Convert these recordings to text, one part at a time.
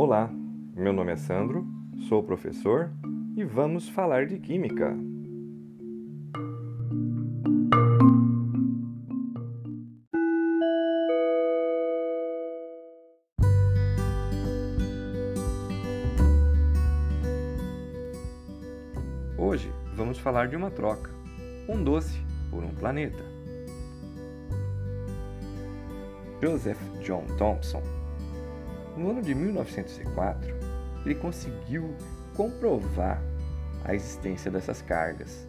Olá, meu nome é Sandro, sou professor e vamos falar de Química. Hoje vamos falar de uma troca, um doce por um planeta. Joseph John Thomson, no ano de 1904, ele conseguiu comprovar a existência dessas cargas,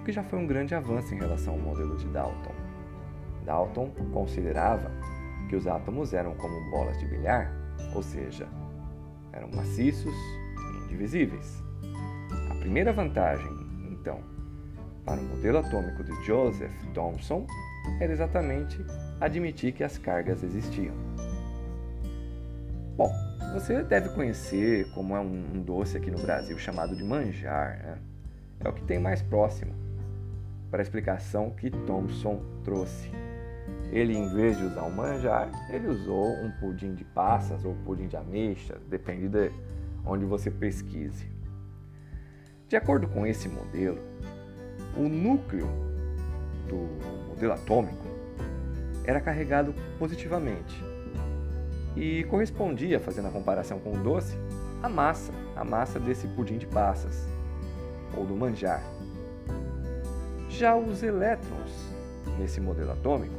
o que já foi um grande avanço em relação ao modelo de Dalton. Dalton considerava que os átomos eram como bolas de bilhar, ou seja, eram maciços e indivisíveis. A primeira vantagem, então, para o modelo atômico de Joseph Thomson era exatamente admitir que as cargas existiam. Bom, você deve conhecer como é um, doce aqui no Brasil chamado de manjar. Né? É o que tem mais próximo para a explicação que Thomson trouxe. Ele, em vez de usar o manjar, ele usou um pudim de passas ou pudim de ameixas, depende de onde você pesquise. De acordo com esse modelo, o núcleo do modelo atômico era carregado positivamente e correspondia, fazendo a comparação com o doce, à massa, a massa desse pudim de passas ou do manjar. Já os elétrons nesse modelo atômico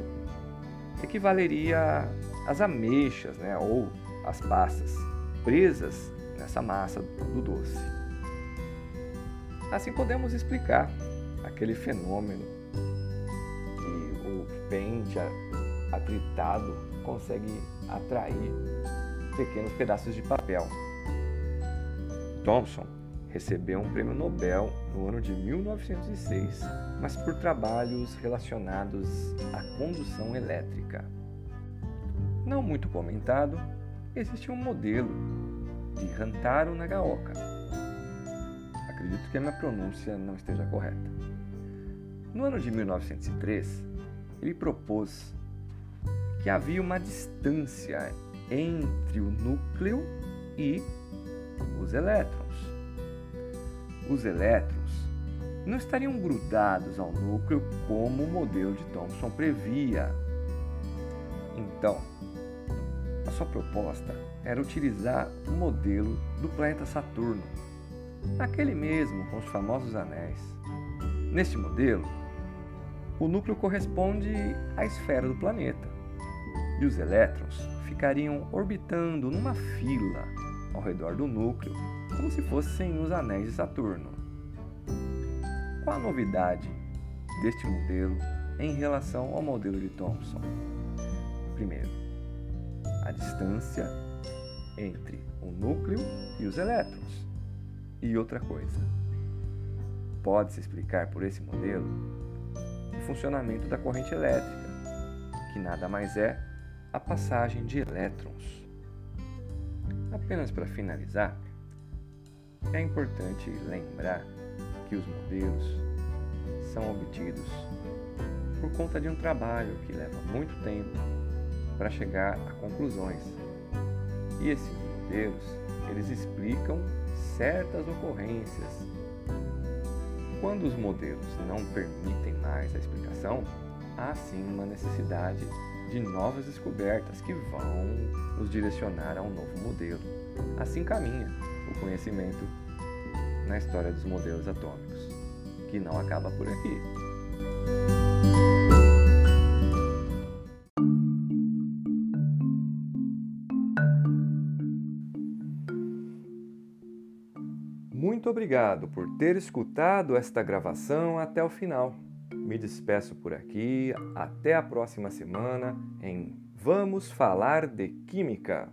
equivaleria às ameixas, né, ou às passas presas nessa massa do doce. Assim podemos explicar aquele fenômeno que o pente atritado consegue atrair pequenos pedaços de papel. Thomson recebeu um prêmio Nobel no ano de 1906, mas por trabalhos relacionados à condução elétrica. Não muito comentado, existe um modelo de Rantaro Nagaoka. Acredito que a minha pronúncia não esteja correta. No ano de 1903, ele propôs que havia uma distância entre o núcleo e os elétrons. Os elétrons não estariam grudados ao núcleo como o modelo de Thomson previa. Então, a sua proposta era utilizar o modelo do planeta Saturno, aquele mesmo com os famosos anéis. Neste modelo, o núcleo corresponde à esfera do planeta e os elétrons ficariam orbitando numa fila ao redor do núcleo, como se fossem os anéis de Saturno. Qual a novidade deste modelo em relação ao modelo de Thomson? Primeiro, a distância entre o núcleo e os elétrons. E outra coisa, pode-se explicar por esse modelo funcionamento da corrente elétrica, que nada mais é a passagem de elétrons. Apenas para finalizar, é importante lembrar que os modelos são obtidos por conta de um trabalho que leva muito tempo para chegar a conclusões. E esses modelos, eles explicam certas ocorrências. Quando os modelos não permitem mais a explicação, há sim uma necessidade de novas descobertas que vão nos direcionar a um novo modelo. Assim caminha o conhecimento na história dos modelos atômicos, que não acaba por aqui. Muito obrigado por ter escutado esta gravação até o final. Me despeço por aqui. Até a próxima semana em Vamos Falar de Química.